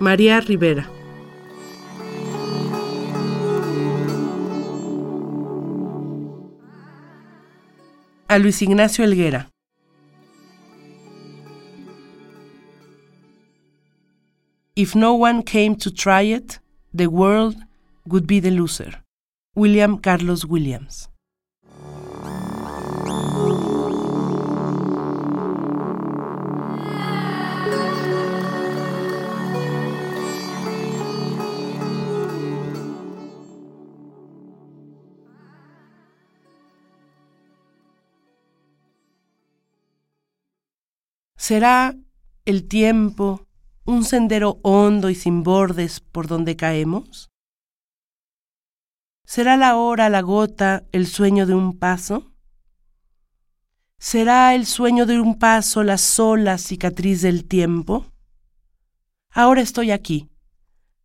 María Rivera. A Luis Ignacio Elguera. If no one came to try it, the world would be the loser. William Carlos Williams. ¿Será el tiempo un sendero hondo y sin bordes por donde caemos? ¿Será la hora, la gota, el sueño de un paso? ¿Será el sueño de un paso la sola cicatriz del tiempo? Ahora estoy aquí,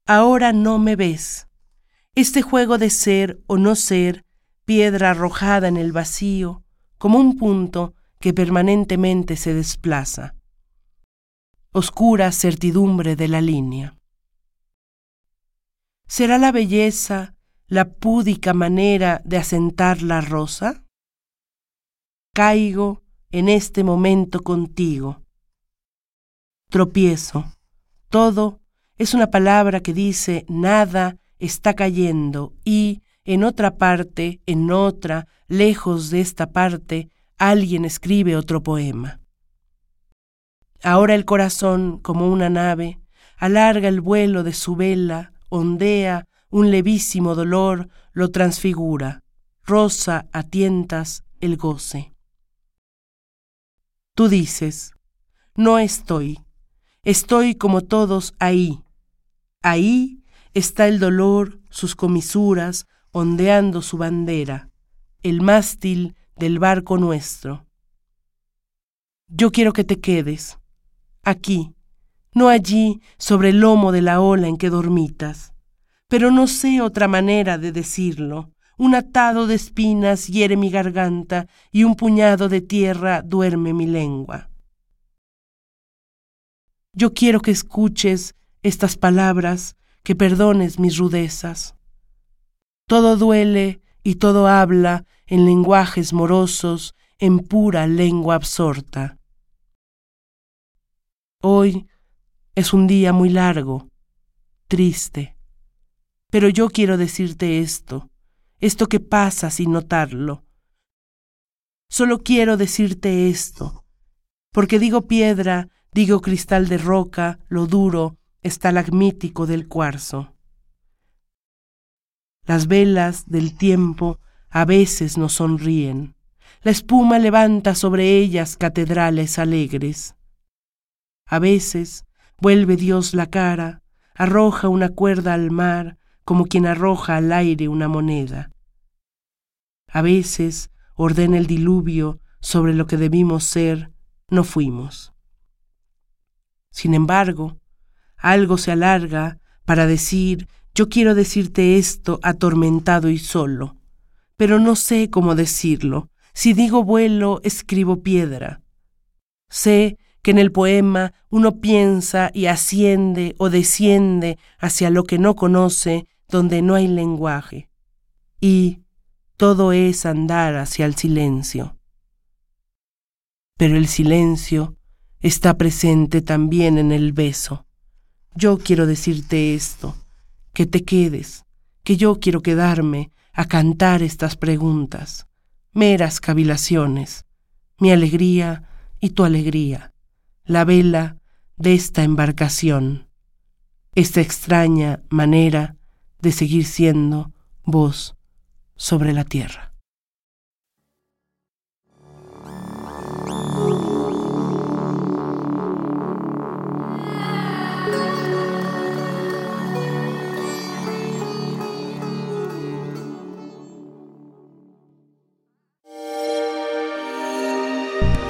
ahora no me ves. Este juego de ser o no ser, piedra arrojada en el vacío, como un punto que permanentemente se desplaza. Oscura certidumbre de la línea. ¿Será la belleza la púdica manera de asentar la rosa? Caigo en este momento contigo. Tropiezo. Todo es una palabra que dice nada está cayendo y en otra parte, en otra, lejos de esta parte, alguien escribe otro poema. Ahora el corazón, como una nave, alarga el vuelo de su vela, ondea, un levísimo dolor lo transfigura, rosa a tientas el goce. Tú dices, no estoy, estoy como todos ahí. Ahí está el dolor, sus comisuras, ondeando su bandera, el mástil del barco nuestro. Yo quiero que te quedes, aquí, no allí, sobre el lomo de la ola en que dormitas. Pero no sé otra manera de decirlo. Un atado de espinas hiere mi garganta y un puñado de tierra duerme mi lengua. Yo quiero que escuches estas palabras, que perdones mis rudezas. Todo duele y todo habla en lenguajes morosos, en pura lengua absorta. Hoy es un día muy largo, triste, pero yo quiero decirte esto, esto que pasa sin notarlo. Solo quiero decirte esto, porque digo piedra, digo cristal de roca, lo duro, estalagmítico del cuarzo. Las velas del tiempo a veces nos sonríen. La espuma levanta sobre ellas catedrales alegres. A veces vuelve Dios la cara, arroja una cuerda al mar como quien arroja al aire una moneda. A veces ordena el diluvio sobre lo que debimos ser, no fuimos. Sin embargo, algo se alarga para decir, yo quiero decirte esto atormentado y solo pero no sé cómo decirlo. Si digo vuelo, escribo piedra. Sé que en el poema uno piensa y asciende o desciende hacia lo que no conoce, donde no hay lenguaje. Y todo es andar hacia el silencio. Pero el silencio está presente también en el beso. Yo quiero decirte esto, que te quedes, que yo quiero quedarme, a cantar estas preguntas, meras cavilaciones, mi alegría y tu alegría, la vela de esta embarcación, esta extraña manera de seguir siendo voz sobre la tierra. Bye.